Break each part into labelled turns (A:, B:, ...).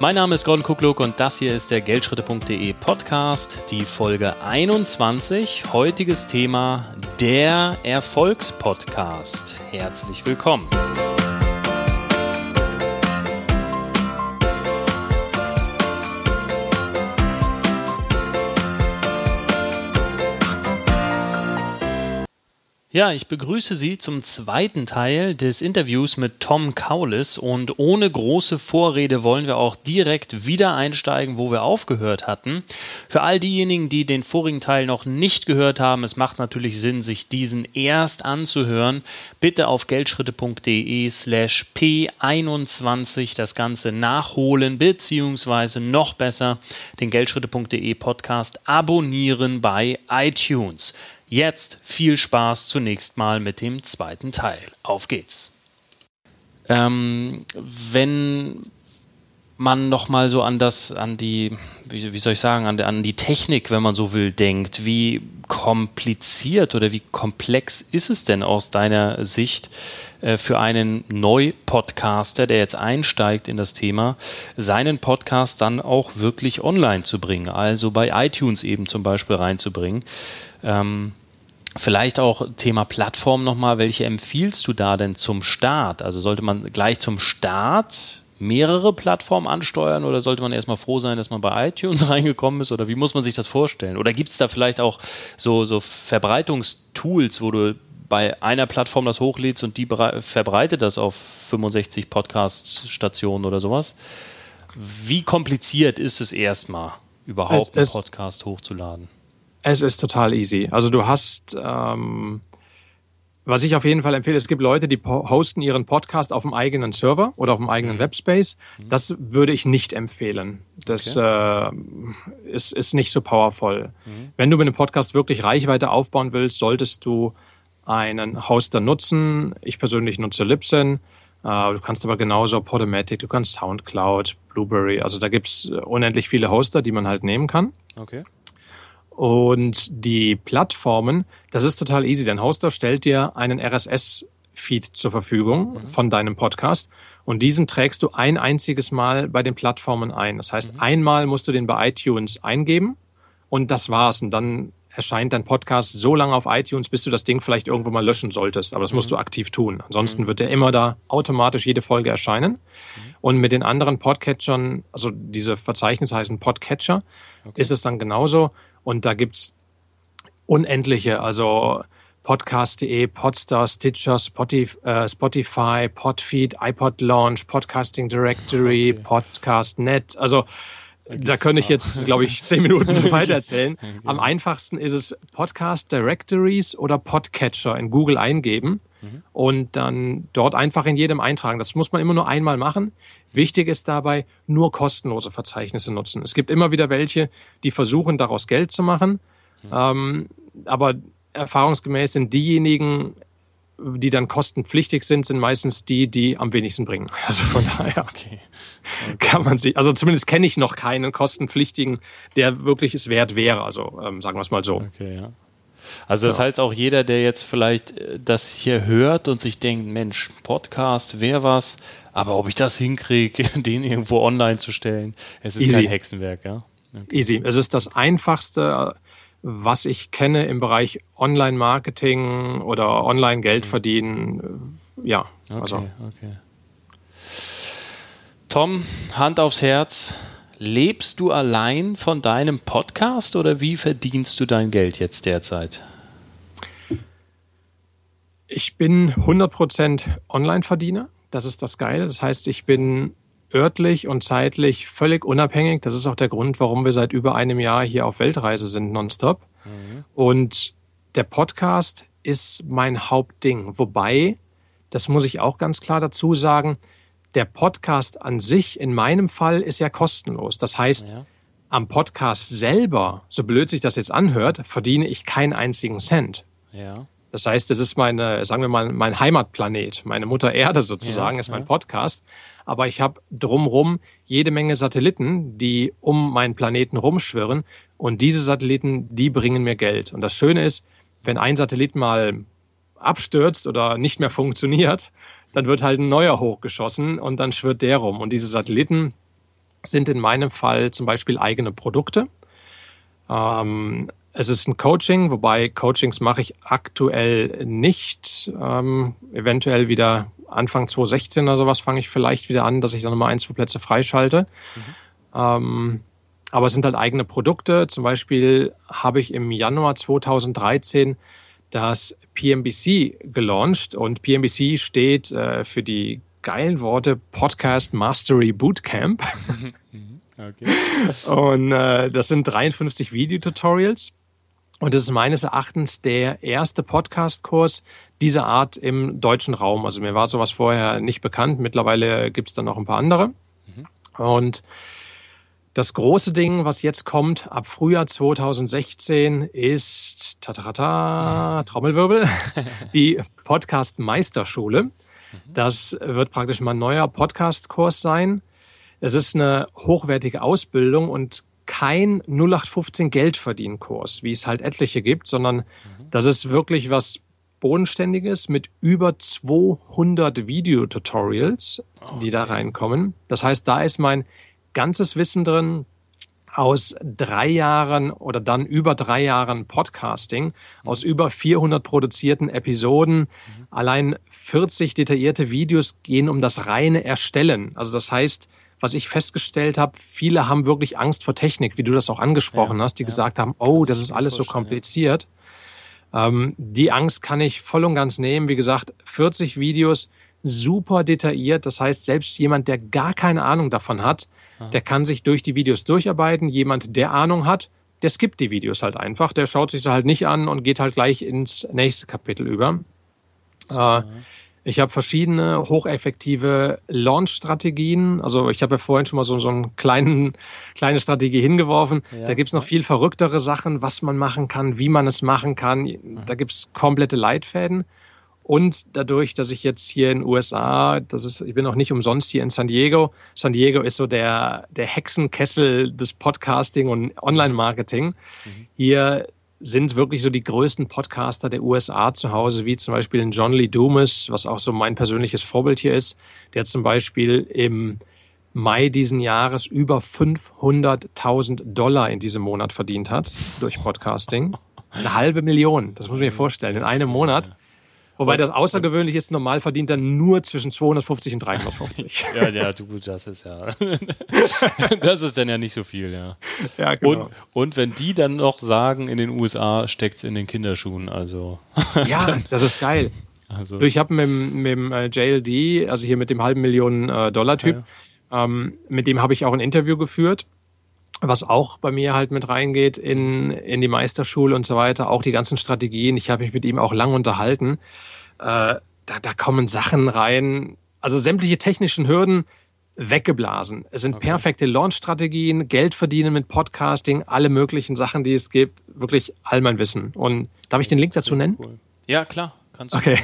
A: Mein Name ist Gordon Kukluk und das hier ist der Geldschritte.de Podcast, die Folge 21. Heutiges Thema der Erfolgspodcast. Herzlich willkommen. Ja, ich begrüße Sie zum zweiten Teil des Interviews mit Tom Kaulis und ohne große Vorrede wollen wir auch direkt wieder einsteigen, wo wir aufgehört hatten. Für all diejenigen, die den vorigen Teil noch nicht gehört haben, es macht natürlich Sinn, sich diesen erst anzuhören. Bitte auf geldschritte.de slash p21 das Ganze nachholen, beziehungsweise noch besser den geldschritte.de Podcast abonnieren bei iTunes. Jetzt viel Spaß zunächst mal mit dem zweiten Teil. Auf geht's. Ähm, wenn man nochmal so an das, an die, wie, wie soll ich sagen, an, an, die Technik, wenn man so will, denkt, wie kompliziert oder wie komplex ist es denn aus deiner Sicht äh, für einen Neu-Podcaster, der jetzt einsteigt in das Thema, seinen Podcast dann auch wirklich online zu bringen, also bei iTunes eben zum Beispiel reinzubringen? Ähm, Vielleicht auch Thema Plattform nochmal. Welche empfiehlst du da denn zum Start? Also sollte man gleich zum Start mehrere Plattformen ansteuern oder sollte man erstmal froh sein, dass man bei iTunes reingekommen ist? Oder wie muss man sich das vorstellen? Oder gibt es da vielleicht auch so, so Verbreitungstools, wo du bei einer Plattform das hochlädst und die verbreitet das auf 65 Podcast-Stationen oder sowas? Wie kompliziert ist es erstmal, überhaupt es, einen Podcast hochzuladen?
B: Es ist total easy. Also du hast, ähm, was ich auf jeden Fall empfehle, es gibt Leute, die hosten ihren Podcast auf dem eigenen Server oder auf dem eigenen mhm. Webspace. Mhm. Das würde ich nicht empfehlen. Das okay. äh, ist, ist nicht so powerful. Mhm. Wenn du mit einem Podcast wirklich Reichweite aufbauen willst, solltest du einen Hoster nutzen. Ich persönlich nutze Libsyn. Uh, du kannst aber genauso Podomatic, du kannst Soundcloud, Blueberry, also da gibt's unendlich viele Hoster, die man halt nehmen kann. Okay. Und die Plattformen, das ist total easy. Dein Hoster stellt dir einen RSS-Feed zur Verfügung mhm. von deinem Podcast und diesen trägst du ein einziges Mal bei den Plattformen ein. Das heißt, mhm. einmal musst du den bei iTunes eingeben und das war's. Und dann erscheint dein Podcast so lange auf iTunes, bis du das Ding vielleicht irgendwo mal löschen solltest. Aber das musst mhm. du aktiv tun. Ansonsten mhm. wird der immer da automatisch jede Folge erscheinen. Mhm. Und mit den anderen Podcatchern, also diese Verzeichnisse heißen Podcatcher, okay. ist es dann genauso. Und da gibt's unendliche, also podcast.de, Podstar, Stitcher, Spotify, äh, Spotify, Podfeed, iPod Launch, Podcasting Directory, okay. Podcast.net. Also da, da könnte ich jetzt, glaube ich, zehn Minuten so weiter erzählen. Am einfachsten ist es Podcast Directories oder Podcatcher in Google eingeben mhm. und dann dort einfach in jedem eintragen. Das muss man immer nur einmal machen. Wichtig ist dabei, nur kostenlose Verzeichnisse nutzen. Es gibt immer wieder welche, die versuchen, daraus Geld zu machen. Mhm. Ähm, aber erfahrungsgemäß sind diejenigen, die dann kostenpflichtig sind, sind meistens die, die am wenigsten bringen. Also von daher okay. Okay. kann man sie, also zumindest kenne ich noch keinen kostenpflichtigen, der wirklich es wert wäre. Also ähm, sagen wir es mal so. Okay,
A: ja. Also das ja. heißt auch jeder, der jetzt vielleicht äh, das hier hört und sich denkt, Mensch, Podcast, wer was, aber ob ich das hinkriege, den irgendwo online zu stellen, es ist Easy. kein Hexenwerk, ja.
B: Okay. Easy. Es ist das einfachste, was ich kenne im Bereich Online-Marketing oder Online-Geld mhm. verdienen. Ja,
A: okay, also. Okay. Tom, Hand aufs Herz. Lebst du allein von deinem Podcast oder wie verdienst du dein Geld jetzt derzeit?
B: Ich bin 100% Online-Verdiener. Das ist das Geile. Das heißt, ich bin örtlich und zeitlich völlig unabhängig. Das ist auch der Grund, warum wir seit über einem Jahr hier auf Weltreise sind, nonstop. Mhm. Und der Podcast ist mein Hauptding. Wobei, das muss ich auch ganz klar dazu sagen, der Podcast an sich in meinem Fall ist ja kostenlos. Das heißt, ja. am Podcast selber, so blöd sich das jetzt anhört, verdiene ich keinen einzigen Cent. Ja. Das heißt, es ist meine, sagen wir mal, mein Heimatplanet, meine Mutter Erde sozusagen, ja, ist mein. Podcast. Aber ich habe drumrum jede Menge Satelliten, die um meinen Planeten rumschwirren. Und diese Satelliten, die bringen mir Geld. Und das Schöne ist, wenn ein Satellit mal abstürzt oder nicht mehr funktioniert, dann wird halt ein neuer hochgeschossen und dann schwirrt der rum. Und diese Satelliten, sind in meinem Fall zum Beispiel eigene Produkte. Ähm, es ist ein Coaching, wobei Coachings mache ich aktuell nicht. Ähm, eventuell wieder Anfang 2016 oder sowas fange ich vielleicht wieder an, dass ich dann nochmal ein, zwei Plätze freischalte. Mhm. Ähm, aber es sind halt eigene Produkte. Zum Beispiel habe ich im Januar 2013 das PMBC gelauncht und PMBC steht äh, für die geilen Worte Podcast Mastery Bootcamp. Okay. Und äh, das sind 53 Videotutorials. Und das ist meines Erachtens der erste Podcast-Kurs dieser Art im deutschen Raum. Also mir war sowas vorher nicht bekannt. Mittlerweile gibt es dann noch ein paar andere. Mhm. Und das große Ding, was jetzt kommt ab Frühjahr 2016, ist tatata, Trommelwirbel, die Podcast Meisterschule. Das wird praktisch mal ein neuer Podcast-Kurs sein. Es ist eine hochwertige Ausbildung und kein 0815 Geldverdienkurs, wie es halt etliche gibt, sondern mhm. das ist wirklich was Bodenständiges mit über 200 Videotutorials, okay. die da reinkommen. Das heißt, da ist mein ganzes Wissen drin, aus drei Jahren oder dann über drei Jahren Podcasting, mhm. aus über 400 produzierten Episoden. Mhm. Allein 40 detaillierte Videos gehen um das reine Erstellen. Also das heißt, was ich festgestellt habe, viele haben wirklich Angst vor Technik, wie du das auch angesprochen ja, hast, die ja. gesagt haben, oh, das ist alles so kompliziert. Ja. Ähm, die Angst kann ich voll und ganz nehmen. Wie gesagt, 40 Videos, super detailliert. Das heißt, selbst jemand, der gar keine Ahnung davon hat, der kann sich durch die Videos durcharbeiten. Jemand, der Ahnung hat, der skippt die Videos halt einfach. Der schaut sich sie halt nicht an und geht halt gleich ins nächste Kapitel über. Äh, ich habe verschiedene hocheffektive Launch-Strategien. Also ich habe ja vorhin schon mal so, so eine kleinen, kleine Strategie hingeworfen. Ja. Da gibt's noch viel verrücktere Sachen, was man machen kann, wie man es machen kann. Da gibt's komplette Leitfäden. Und dadurch, dass ich jetzt hier in den USA, das ist, ich bin auch nicht umsonst hier in San Diego. San Diego ist so der, der Hexenkessel des Podcasting und Online-Marketing. Mhm. Hier sind wirklich so die größten Podcaster der USA zu Hause, wie zum Beispiel John Lee Dumas, was auch so mein persönliches Vorbild hier ist, der zum Beispiel im Mai diesen Jahres über 500.000 Dollar in diesem Monat verdient hat durch Podcasting. Eine halbe Million, das muss man sich vorstellen, in einem Monat. Wobei das außergewöhnlich ist, normal verdient er nur zwischen 250 und 350.
A: ja, ja, du, das ist ja. das ist dann ja nicht so viel, ja. Ja, genau. Und, und wenn die dann noch sagen, in den USA steckt es in den Kinderschuhen, also.
B: ja, das ist geil. Also. Ich habe mit, mit dem äh, JLD, also hier mit dem halben Millionen äh, Dollar Typ, ja. ähm, mit dem habe ich auch ein Interview geführt was auch bei mir halt mit reingeht in, in die Meisterschule und so weiter, auch die ganzen Strategien. Ich habe mich mit ihm auch lang unterhalten. Äh, da, da kommen Sachen rein, also sämtliche technischen Hürden weggeblasen. Es sind okay. perfekte Launch-Strategien, Geld verdienen mit Podcasting, alle möglichen Sachen, die es gibt, wirklich all mein Wissen. Und darf ich den Link dazu nennen? Cool.
A: Ja, klar.
B: Kannst du. Okay.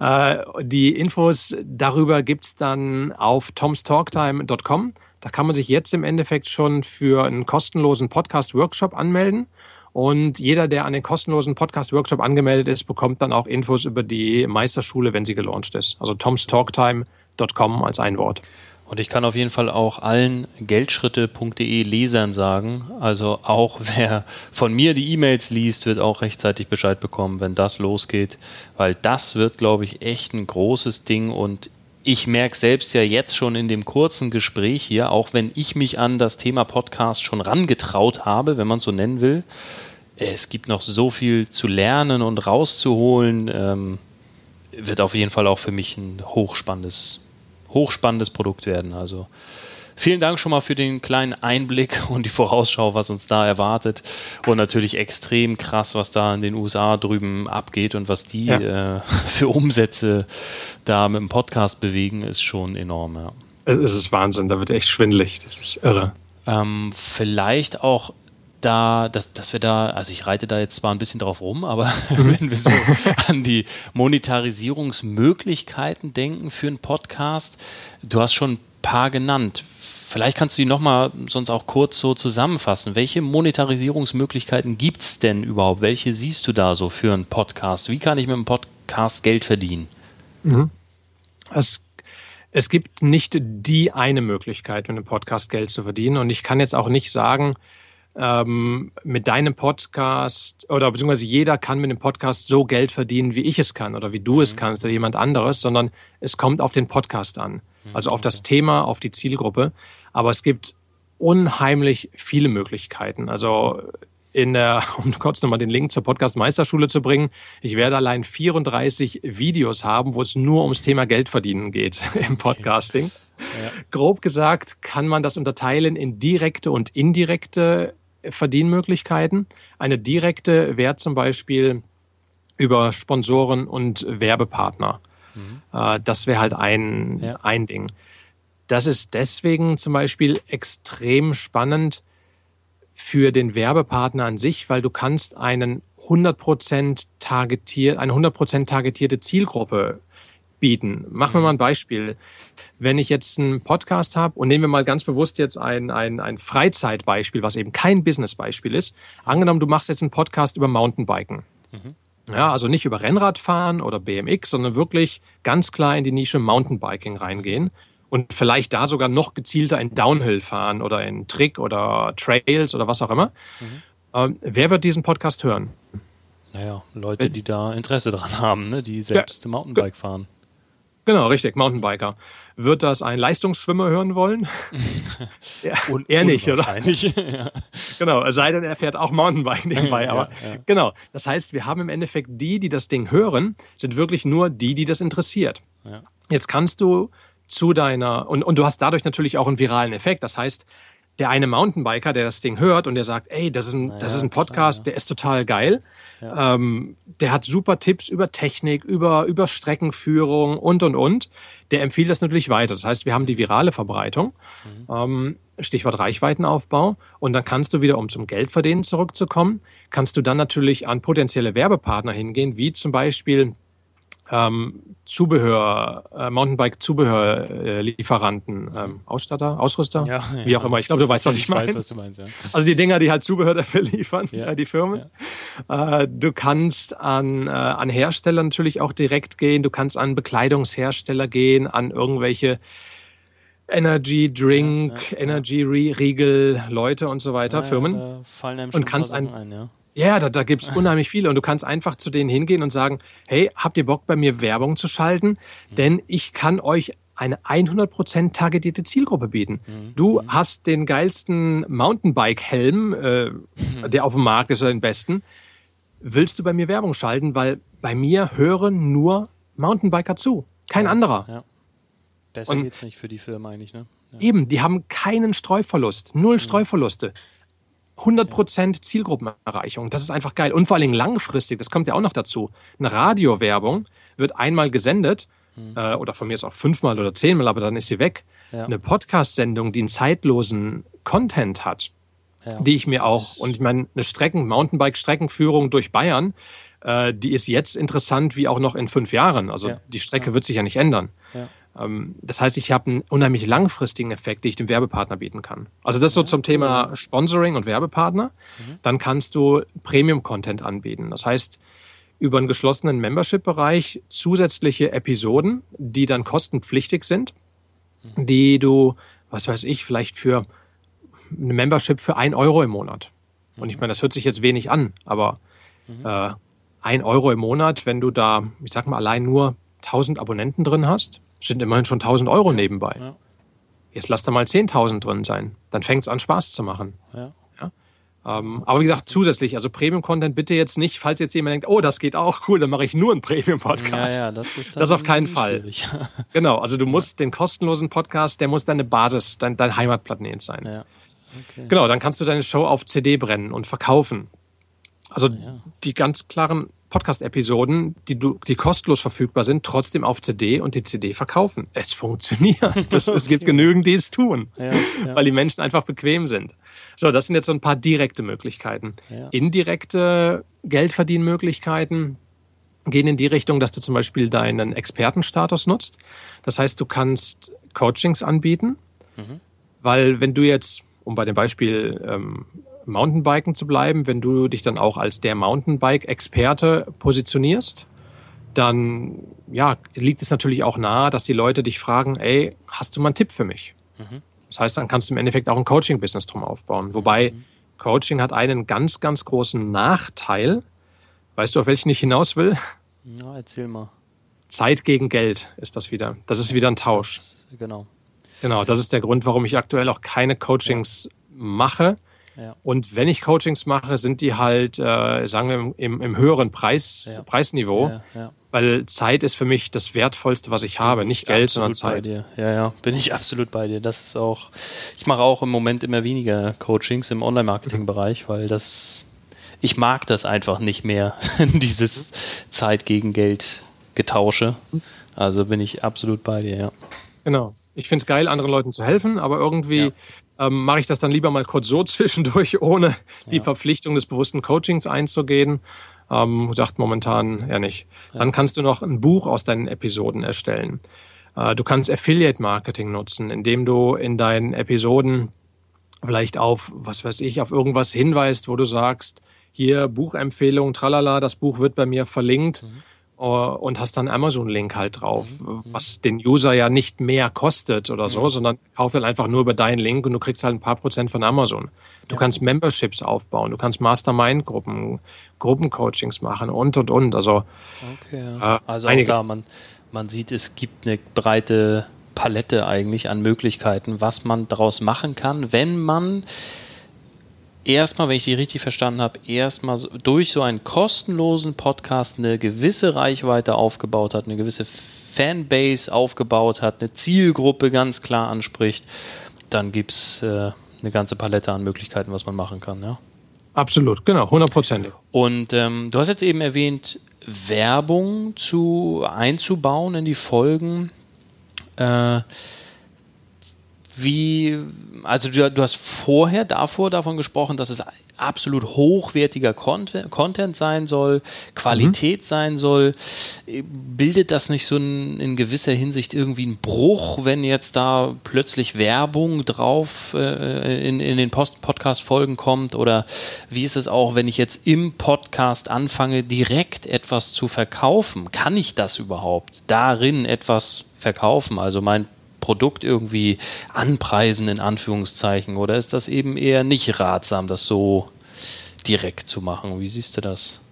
B: Äh, die Infos darüber gibt's dann auf tomstalktime.com. Da kann man sich jetzt im Endeffekt schon für einen kostenlosen Podcast-Workshop anmelden. Und jeder, der an den kostenlosen Podcast-Workshop angemeldet ist, bekommt dann auch Infos über die Meisterschule, wenn sie gelauncht ist. Also tomstalktime.com als ein Wort.
A: Und ich kann auf jeden Fall auch allen geldschritte.de Lesern sagen, also auch wer von mir die E-Mails liest, wird auch rechtzeitig Bescheid bekommen, wenn das losgeht, weil das wird, glaube ich, echt ein großes Ding und ich merke selbst ja jetzt schon in dem kurzen Gespräch hier, auch wenn ich mich an das Thema Podcast schon rangetraut habe, wenn man so nennen will, es gibt noch so viel zu lernen und rauszuholen. Ähm, wird auf jeden Fall auch für mich ein hochspannendes, hochspannendes Produkt werden. Also Vielen Dank schon mal für den kleinen Einblick und die Vorausschau, was uns da erwartet. Und natürlich extrem krass, was da in den USA drüben abgeht und was die ja. äh, für Umsätze da mit dem Podcast bewegen, ist schon enorm. Ja.
B: Es ist Wahnsinn, da wird echt schwindelig. Das ist irre.
A: Ähm, vielleicht auch da, dass, dass wir da, also ich reite da jetzt zwar ein bisschen drauf rum, aber mhm. wenn wir so an die Monetarisierungsmöglichkeiten denken für einen Podcast, du hast schon ein paar genannt. Vielleicht kannst du die nochmal sonst auch kurz so zusammenfassen. Welche Monetarisierungsmöglichkeiten gibt es denn überhaupt? Welche siehst du da so für einen Podcast? Wie kann ich mit einem Podcast Geld verdienen?
B: Mhm. Es, Es gibt nicht die eine Möglichkeit, mit einem Podcast Geld zu verdienen. Und ich kann jetzt auch nicht sagen, ähm, mit deinem Podcast oder beziehungsweise jeder kann mit dem Podcast so Geld verdienen, wie ich es kann oder wie du mhm. es kannst oder jemand anderes, sondern es kommt auf den Podcast an. Mhm. Also auf das Thema, auf die Zielgruppe. Aber es gibt unheimlich viele Möglichkeiten. Also in der, um kurz nochmal den Link zur Podcast Meisterschule zu bringen, ich werde allein 34 Videos haben, wo es nur ums Thema Geld verdienen geht im Podcasting. Ja. Grob gesagt kann man das unterteilen in direkte und indirekte Verdienmöglichkeiten. Eine direkte wäre zum Beispiel über Sponsoren und Werbepartner. Mhm. Äh, das wäre halt ein, ja. ein Ding. Das ist deswegen zum Beispiel extrem spannend für den Werbepartner an sich, weil du kannst einen 100% targetiert, eine 100% targetierte Zielgruppe bieten. Machen wir mhm. mal ein Beispiel. Wenn ich jetzt einen Podcast habe und nehmen wir mal ganz bewusst jetzt ein, ein, ein Freizeitbeispiel, was eben kein Businessbeispiel ist. Angenommen, du machst jetzt einen Podcast über Mountainbiken. Mhm. Ja, also nicht über Rennradfahren oder BMX, sondern wirklich ganz klar in die Nische Mountainbiking reingehen und vielleicht da sogar noch gezielter in Downhill fahren oder in Trick oder Trails oder was auch immer. Mhm. Ähm, wer wird diesen Podcast hören?
A: Naja, Leute, die da Interesse dran haben, ne? die selbst ja, Mountainbike fahren.
B: Genau, richtig, Mountainbiker. Wird das ein Leistungsschwimmer hören wollen?
A: ja, Und er nicht, oder?
B: ja. Genau, es sei denn, er fährt auch Mountainbike nebenbei. Aber ja, ja. genau, das heißt, wir haben im Endeffekt die, die das Ding hören, sind wirklich nur die, die das interessiert. Jetzt kannst du zu deiner, und, und du hast dadurch natürlich auch einen viralen Effekt. Das heißt, der eine Mountainbiker, der das Ding hört und der sagt, ey, das ist ein, naja, das ist ein Podcast, klar, ja. der ist total geil. Ja. Ähm, der hat super Tipps über Technik, über, über Streckenführung und, und, und. Der empfiehlt das natürlich weiter. Das heißt, wir haben die virale Verbreitung, mhm. ähm, Stichwort Reichweitenaufbau. Und dann kannst du wieder, um zum Geldverdienen zurückzukommen, kannst du dann natürlich an potenzielle Werbepartner hingehen, wie zum Beispiel ähm, Zubehör, äh, Mountainbike-Zubehörlieferanten, ähm, Ausstatter, Ausrüster, ja, wie auch immer. Ich glaube, du weißt, was ich, ich meine. Weiß, was du meinst, ja. Also die Dinger, die halt Zubehör dafür liefern, ja. äh, die Firmen. Ja. Äh, du kannst an, äh, an Hersteller natürlich auch direkt gehen. Du kannst an Bekleidungshersteller gehen, an irgendwelche Energy Drink, Energy Riegel Leute und so weiter, Firmen. und kannst ein, ein ja. Da, da gibt es unheimlich viele und du kannst einfach zu denen hingehen und sagen, hey, habt ihr Bock bei mir Werbung zu schalten? Mhm. Denn ich kann euch eine 100% targetierte Zielgruppe bieten. Mhm. Du mhm. hast den geilsten Mountainbike-Helm, äh, mhm. der auf dem Markt ist, den besten. Willst du bei mir Werbung schalten? Weil bei mir hören nur Mountainbiker zu. Kein ja, anderer. Ja.
A: Besser und geht's nicht für die Firma eigentlich, ne?
B: Ja. Eben, die haben keinen Streuverlust, null mhm. Streuverluste. 100% Zielgruppenerreichung. Das ist einfach geil. Und vor allen Dingen langfristig, das kommt ja auch noch dazu. Eine Radiowerbung wird einmal gesendet, mhm. äh, oder von mir ist auch fünfmal oder zehnmal, aber dann ist sie weg. Ja. Eine Podcast-Sendung, die einen zeitlosen Content hat, ja. die ich mir auch, und ich meine, eine Strecken, Mountainbike-Streckenführung durch Bayern, äh, die ist jetzt interessant wie auch noch in fünf Jahren. Also ja. die Strecke wird sich ja nicht ändern. Ähm, das heißt, ich habe einen unheimlich langfristigen Effekt, den ich dem Werbepartner bieten kann. Also das so zum Thema Sponsoring und Werbepartner. Mhm. Dann kannst du Premium-Content anbieten. Das heißt, über einen geschlossenen Membership-Bereich zusätzliche Episoden, die dann kostenpflichtig sind, mhm. die du, was weiß ich, vielleicht für eine Membership für ein Euro im Monat. Und ich mhm. meine, das hört sich jetzt wenig an, aber äh, ein Euro im Monat, wenn du da, ich sag mal, allein nur 1000 Abonnenten drin hast, sind immerhin schon 1000 Euro nebenbei. Ja. Jetzt lass da mal 10.000 drin sein. Dann fängt es an, Spaß zu machen. Ja. ja? Ähm, aber wie gesagt, zusätzlich, also Premium-Content bitte jetzt nicht, falls jetzt jemand denkt, oh, das geht auch, cool, dann mache ich nur einen Premium-Podcast. Ja, ja, das ist das auf keinen Fall. genau, also du musst den kostenlosen Podcast, der muss deine Basis, dein, dein Heimatplanet sein. Ja. Okay. Genau, dann kannst du deine Show auf CD brennen und verkaufen. Also ja. die ganz klaren Podcast-Episoden, die, du, die kostenlos verfügbar sind, trotzdem auf CD und die CD verkaufen. Es funktioniert. Das, okay. Es gibt genügend, die es tun, ja, ja. weil die Menschen einfach bequem sind. So, das sind jetzt so ein paar direkte Möglichkeiten. Ja. Indirekte Geldverdienmöglichkeiten gehen in die Richtung, dass du zum Beispiel deinen Expertenstatus nutzt. Das heißt, du kannst Coachings anbieten, mhm. weil wenn du jetzt, um bei dem Beispiel ähm, Mountainbiken zu bleiben, wenn du dich dann auch als der Mountainbike-Experte positionierst, dann ja, liegt es natürlich auch nahe, dass die Leute dich fragen, ey, hast du mal einen Tipp für mich? Mhm. Das heißt, dann kannst du im Endeffekt auch ein Coaching-Business drum aufbauen. Wobei mhm. Coaching hat einen ganz, ganz großen Nachteil. Weißt du, auf welchen ich hinaus will?
A: Ja, erzähl mal.
B: Zeit gegen Geld ist das wieder. Das ist wieder ein Tausch. Das,
A: genau.
B: Genau, das ist der Grund, warum ich aktuell auch keine Coachings ja. mache. Ja. Und wenn ich Coachings mache, sind die halt, äh, sagen wir, im, im höheren Preis, ja. Preisniveau. Weil Zeit ist für mich das Wertvollste, was ich habe. Nicht Geld, sondern Zeit.
A: Ja, ja, bin ich absolut bei dir. Das ist auch, ich mache auch im Moment immer weniger Coachings im Online-Marketing-Bereich, weil das, ich mag das einfach nicht mehr, dieses Zeit gegen Geld Getausche. Also bin ich absolut bei dir, ja.
B: Genau. Ich finde es geil, anderen Leuten zu helfen, aber irgendwie ja. ähm, mache ich das dann lieber mal kurz so zwischendurch, ohne die ja. Verpflichtung des bewussten Coachings einzugehen. Ähm, sagt momentan eher nicht. Ja. Dann kannst du noch ein Buch aus deinen Episoden erstellen. Äh, du kannst Affiliate Marketing nutzen, indem du in deinen Episoden vielleicht auf, was weiß ich, auf irgendwas hinweist, wo du sagst, hier Buchempfehlung, tralala, das Buch wird bei mir verlinkt. Mhm und hast dann Amazon-Link halt drauf, mhm. was den User ja nicht mehr kostet oder so, mhm. sondern kauft dann einfach nur über deinen Link und du kriegst halt ein paar Prozent von Amazon. Du ja. kannst Memberships aufbauen, du kannst Mastermind-Gruppen, Gruppencoachings machen und und und. Also,
A: okay, ja. äh, also auch da, man, man sieht, es gibt eine breite Palette eigentlich an Möglichkeiten, was man daraus machen kann, wenn man erstmal, wenn ich die richtig verstanden habe, erstmal durch so einen kostenlosen Podcast eine gewisse Reichweite aufgebaut hat, eine gewisse Fanbase aufgebaut hat, eine Zielgruppe ganz klar anspricht, dann gibt es äh, eine ganze Palette an Möglichkeiten, was man machen kann. Ja?
B: Absolut, genau, hundertprozentig.
A: Und ähm, du hast jetzt eben erwähnt, Werbung zu einzubauen in die Folgen. Äh, wie, also du, du, hast vorher davor davon gesprochen, dass es absolut hochwertiger Content, Content sein soll, Qualität mhm. sein soll. Bildet das nicht so ein, in gewisser Hinsicht irgendwie einen Bruch, wenn jetzt da plötzlich Werbung drauf äh, in, in den Podcast-Folgen kommt? Oder wie ist es auch, wenn ich jetzt im Podcast anfange, direkt etwas zu verkaufen? Kann ich das überhaupt darin etwas verkaufen? Also mein Produkt irgendwie anpreisen, in Anführungszeichen? Oder ist das eben eher nicht ratsam, das so direkt zu machen? Wie siehst du das?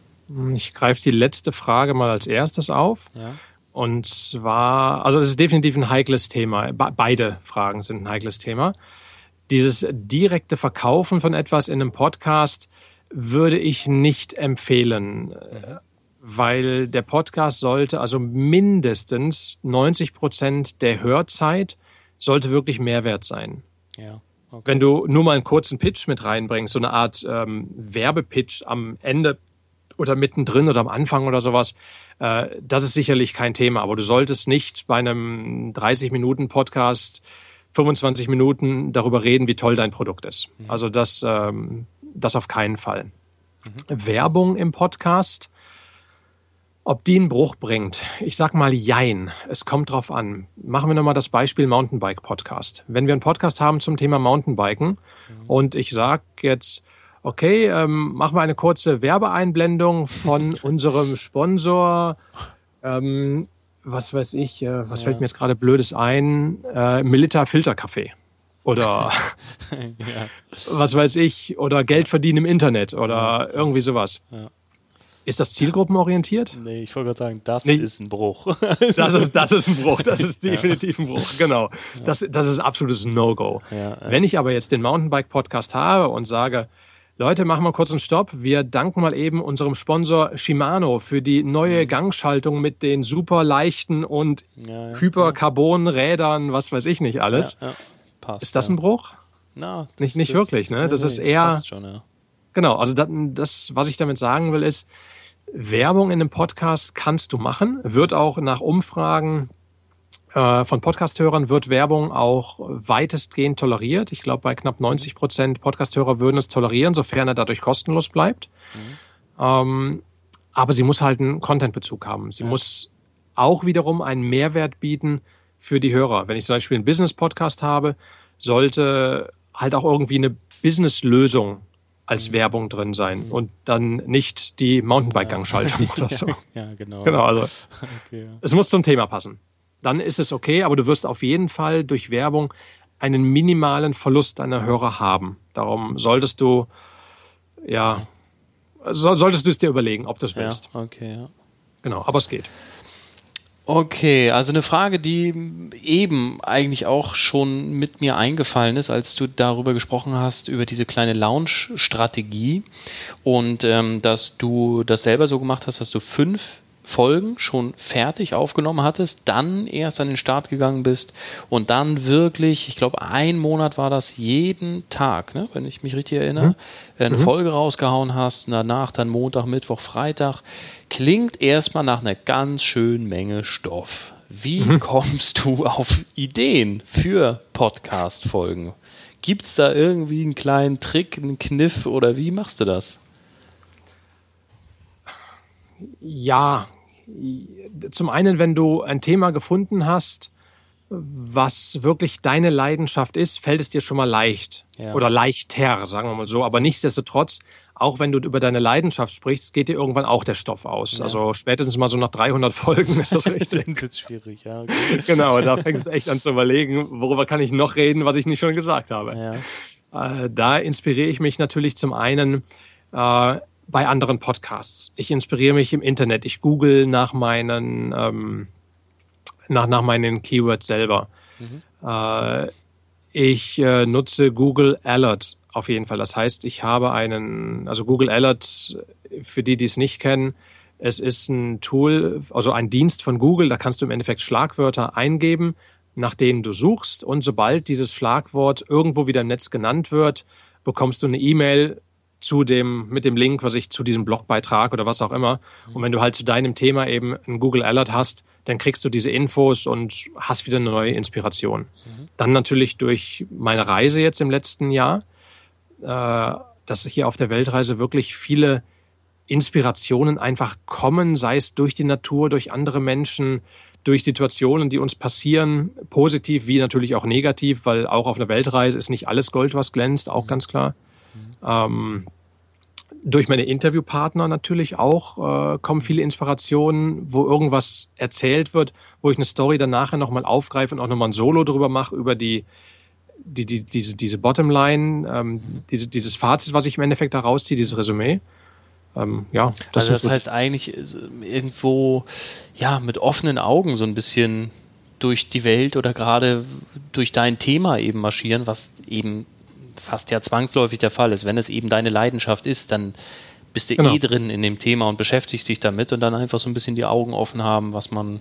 B: Ich greife die letzte Frage mal als erstes auf. Ja. Und zwar, also es ist definitiv ein heikles Thema. Beide Fragen sind ein heikles Thema. Dieses direkte Verkaufen von etwas in einem Podcast würde ich nicht empfehlen weil der Podcast sollte, also mindestens 90 Prozent der Hörzeit sollte wirklich Mehrwert sein. Ja. Okay. Wenn du nur mal einen kurzen Pitch mit reinbringst, so eine Art ähm, Werbepitch am Ende oder mittendrin oder am Anfang oder sowas, äh, das ist sicherlich kein Thema. Aber du solltest nicht bei einem 30-Minuten-Podcast 25 Minuten darüber reden, wie toll dein Produkt ist. Mhm. Also das, ähm, das auf keinen Fall. Mhm. Werbung im Podcast ob die einen Bruch bringt, ich sag mal Jein. Es kommt drauf an. Machen wir nochmal das Beispiel Mountainbike Podcast. Wenn wir einen Podcast haben zum Thema Mountainbiken mhm. und ich sag jetzt, okay, ähm, machen wir eine kurze Werbeeinblendung von unserem Sponsor, ähm, was weiß ich, äh, was ja. fällt mir jetzt gerade Blödes ein, äh, Milita Filterkaffee. Oder ja. was weiß ich, oder Geld verdienen im Internet oder irgendwie sowas. Ja. Ist das zielgruppenorientiert?
A: Nee, ich wollte gerade sagen, das nee. ist ein Bruch.
B: das, ist, das ist ein Bruch, das ist definitiv ein Bruch, genau. Das, das ist absolutes No-Go. Ja, Wenn ich aber jetzt den Mountainbike-Podcast habe und sage, Leute, machen wir kurz einen Stopp. Wir danken mal eben unserem Sponsor Shimano für die neue mhm. Gangschaltung mit den super leichten und ja, ja, Hypercarbon-Rädern, was weiß ich nicht alles. Passt, ist das ein Bruch?
A: Na,
B: das, nicht, nicht das, wirklich, ne? Das nee, ist eher. Das schon, Genau, also das, was ich damit sagen will, ist, Werbung in einem Podcast kannst du machen, wird auch nach Umfragen äh, von Podcasthörern wird Werbung auch weitestgehend toleriert. Ich glaube, bei knapp 90 Prozent Podcasthörer würden es tolerieren, sofern er dadurch kostenlos bleibt. Mhm. Ähm, aber sie muss halt einen Contentbezug haben. Sie ja. muss auch wiederum einen Mehrwert bieten für die Hörer. Wenn ich zum Beispiel einen Business-Podcast habe, sollte halt auch irgendwie eine Business-Lösung als mhm. Werbung drin sein mhm. und dann nicht die Mountainbike-Gangschaltung ja. oder so.
A: ja, genau.
B: Genau, also okay, ja. es muss zum Thema passen. Dann ist es okay, aber du wirst auf jeden Fall durch Werbung einen minimalen Verlust deiner Hörer haben. Darum solltest du, ja, solltest du es dir überlegen, ob du es willst.
A: Ja, okay, ja.
B: Genau, aber es geht.
A: Okay, also eine Frage, die eben eigentlich auch schon mit mir eingefallen ist, als du darüber gesprochen hast, über diese kleine Launch-Strategie und ähm, dass du das selber so gemacht hast, dass du fünf Folgen schon fertig aufgenommen hattest, dann erst an den Start gegangen bist und dann wirklich, ich glaube, ein Monat war das jeden Tag, ne, wenn ich mich richtig erinnere, mhm. eine mhm. Folge rausgehauen hast, danach dann Montag, Mittwoch, Freitag. Klingt erstmal nach einer ganz schönen Menge Stoff. Wie mhm. kommst du auf Ideen für Podcast-Folgen? Gibt es da irgendwie einen kleinen Trick, einen Kniff oder wie machst du das?
B: Ja, zum einen, wenn du ein Thema gefunden hast, was wirklich deine Leidenschaft ist, fällt es dir schon mal leicht. Ja. Oder leichter, sagen wir mal so. Aber nichtsdestotrotz, auch wenn du über deine Leidenschaft sprichst, geht dir irgendwann auch der Stoff aus. Ja. Also spätestens mal so nach 300 Folgen ist das richtig.
A: das ist schwierig, ja. Okay.
B: genau, da fängst du echt an zu überlegen, worüber kann ich noch reden, was ich nicht schon gesagt habe. Ja. Äh, da inspiriere ich mich natürlich zum einen äh, bei anderen Podcasts. Ich inspiriere mich im Internet. Ich google nach meinen, ähm, nach, nach meinen Keywords selber. Mhm. Äh, ich äh, nutze Google Alert auf jeden Fall. Das heißt, ich habe einen, also Google Alert, für die, die es nicht kennen, es ist ein Tool, also ein Dienst von Google, da kannst du im Endeffekt Schlagwörter eingeben, nach denen du suchst. Und sobald dieses Schlagwort irgendwo wieder im Netz genannt wird, bekommst du eine E-Mail zu dem, mit dem Link, was ich zu diesem Blogbeitrag oder was auch immer. Und wenn du halt zu deinem Thema eben ein Google Alert hast, dann kriegst du diese Infos und hast wieder eine neue Inspiration. Mhm. Dann natürlich durch meine Reise jetzt im letzten Jahr, äh, dass hier auf der Weltreise wirklich viele Inspirationen einfach kommen, sei es durch die Natur, durch andere Menschen, durch Situationen, die uns passieren, positiv wie natürlich auch negativ, weil auch auf einer Weltreise ist nicht alles Gold, was glänzt, auch mhm. ganz klar. Ähm, durch meine Interviewpartner natürlich auch äh, kommen viele Inspirationen, wo irgendwas erzählt wird, wo ich eine Story dann nachher nochmal aufgreife und auch nochmal ein Solo drüber mache, über die, die, die, diese, diese Bottomline, ähm, diese, dieses Fazit, was ich im Endeffekt da rausziehe, dieses Resümee.
A: Ähm, ja, das also das so heißt eigentlich irgendwo ja mit offenen Augen so ein bisschen durch die Welt oder gerade durch dein Thema eben marschieren, was eben fast ja zwangsläufig der Fall ist. Wenn es eben deine Leidenschaft ist, dann bist du genau. eh drin in dem Thema und beschäftigst dich damit und dann einfach so ein bisschen die Augen offen haben, was man,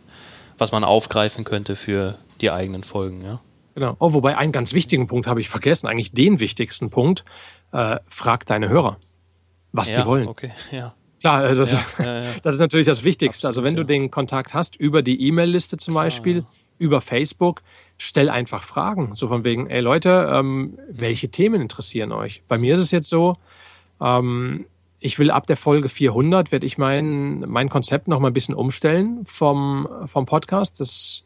A: was man aufgreifen könnte für die eigenen Folgen, ja.
B: Genau. Oh, wobei einen ganz wichtigen Punkt habe ich vergessen, eigentlich den wichtigsten Punkt. Äh, frag deine Hörer, was
A: ja,
B: die wollen.
A: Okay, ja.
B: Klar, also das, ja, ja, das, ist natürlich das Wichtigste. Absolut, also wenn du den Kontakt hast über die E-Mail-Liste zum Beispiel, über Facebook, stell einfach Fragen. So von wegen, ey Leute, ähm, welche Themen interessieren euch? Bei mir ist es jetzt so, ähm, ich will ab der Folge 400 werde ich mein, mein Konzept noch mal ein bisschen umstellen vom, vom Podcast. Das,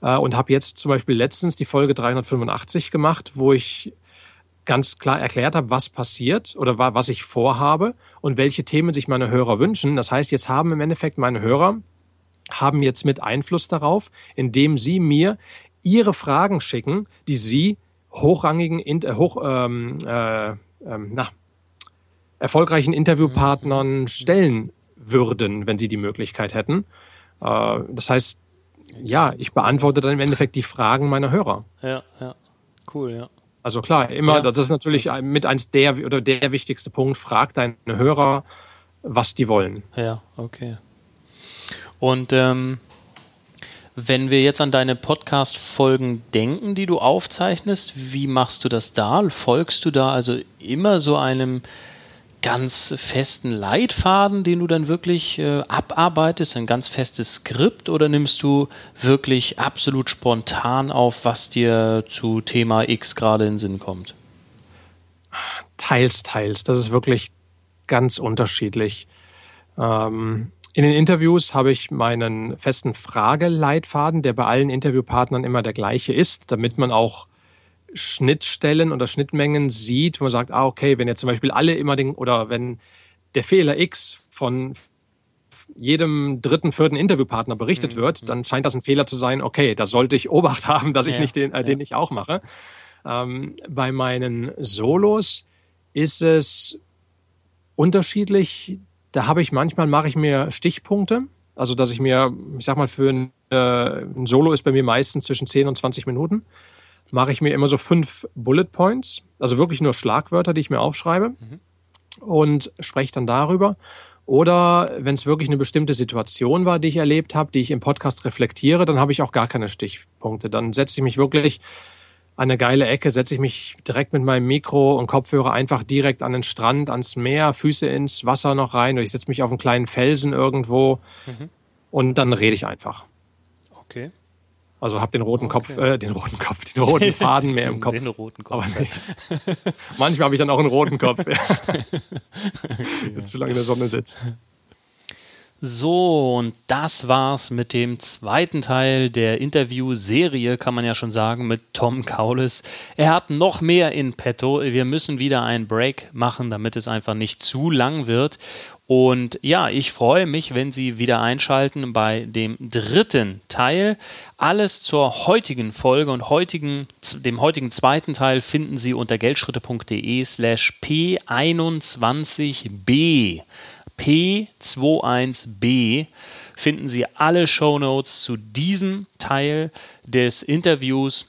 B: äh, und habe jetzt zum Beispiel letztens die Folge 385 gemacht, wo ich ganz klar erklärt habe, was passiert oder was ich vorhabe und welche Themen sich meine Hörer wünschen. Das heißt, jetzt haben im Endeffekt meine Hörer haben jetzt mit Einfluss darauf, indem sie mir ihre Fragen schicken, die sie hochrangigen, äh, hoch, ähm, äh, äh, na, erfolgreichen Interviewpartnern mhm. stellen würden, wenn sie die Möglichkeit hätten. Äh, das heißt, ja, ich beantworte dann im Endeffekt die Fragen meiner Hörer.
A: Ja, ja, cool, ja.
B: Also klar, immer, ja. das ist natürlich mit eins der oder der wichtigste Punkt, frag deine Hörer, was die wollen.
A: Ja, okay. Und ähm, wenn wir jetzt an deine Podcast-Folgen denken, die du aufzeichnest, wie machst du das da? Folgst du da also immer so einem ganz festen Leitfaden, den du dann wirklich äh, abarbeitest, ein ganz festes Skript oder nimmst du wirklich absolut spontan auf, was dir zu Thema X gerade in den Sinn kommt?
B: Teils, teils. Das ist wirklich ganz unterschiedlich. Ähm, in den Interviews habe ich meinen festen Frageleitfaden, der bei allen Interviewpartnern immer der gleiche ist, damit man auch Schnittstellen oder Schnittmengen sieht, wo man sagt, ah, okay, wenn jetzt zum Beispiel alle immer den, oder wenn der Fehler X von jedem dritten, vierten Interviewpartner berichtet mhm. wird, dann scheint das ein Fehler zu sein, okay, da sollte ich Obacht haben, dass ich nicht den, äh, ja. den ich auch mache. Ähm, bei meinen Solos ist es unterschiedlich. Da habe ich manchmal, mache ich mir Stichpunkte. Also, dass ich mir, ich sag mal, für ein, äh, ein Solo ist bei mir meistens zwischen 10 und 20 Minuten, mache ich mir immer so fünf Bullet Points, also wirklich nur Schlagwörter, die ich mir aufschreibe mhm. und spreche dann darüber. Oder wenn es wirklich eine bestimmte Situation war, die ich erlebt habe, die ich im Podcast reflektiere, dann habe ich auch gar keine Stichpunkte. Dann setze ich mich wirklich an eine geile Ecke, setze ich mich direkt mit meinem Mikro und Kopfhörer einfach direkt an den Strand, ans Meer, Füße ins Wasser noch rein oder ich setze mich auf einen kleinen Felsen irgendwo mhm. und dann rede ich einfach.
A: Okay.
B: Also habe den roten okay. Kopf, äh, den roten Kopf, den roten Faden mehr im Kopf.
A: Den roten Kopf.
B: Manchmal habe ich dann auch einen roten Kopf, okay, ja. zu lange in der Sonne sitzt.
A: So, und das war's mit dem zweiten Teil der Interviewserie, kann man ja schon sagen, mit Tom Kaulis. Er hat noch mehr in petto. Wir müssen wieder einen Break machen, damit es einfach nicht zu lang wird. Und ja, ich freue mich, wenn Sie wieder einschalten bei dem dritten Teil. Alles zur heutigen Folge und heutigen, dem heutigen zweiten Teil finden Sie unter geldschritte.de slash P21b. P21b finden Sie alle Show Notes zu diesem Teil des Interviews.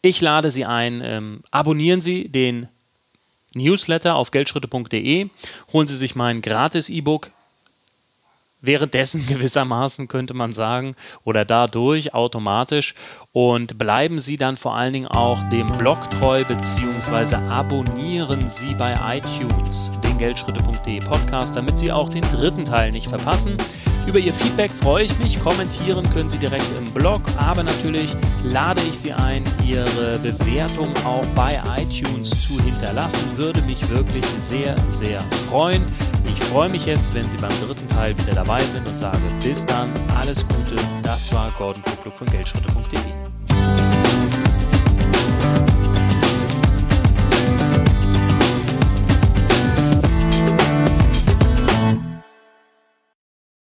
A: Ich lade Sie ein, ähm, abonnieren Sie den Newsletter auf geldschritte.de, holen Sie sich mein gratis E-Book währenddessen gewissermaßen könnte man sagen oder dadurch automatisch und bleiben Sie dann vor allen Dingen auch dem Blog treu beziehungsweise abonnieren Sie bei iTunes den Geldschritte.de Podcast, damit Sie auch den dritten Teil nicht verpassen. Über Ihr Feedback freue ich mich. Kommentieren können Sie direkt im Blog, aber natürlich lade ich Sie ein, Ihre Bewertung auch bei iTunes zu hinterlassen. Würde mich wirklich sehr, sehr freuen. Ich freue mich jetzt, wenn Sie beim dritten Teil wieder dabei sind und sage bis dann, alles Gute. Das war Gordon Kuckluck von Geldschritte.de.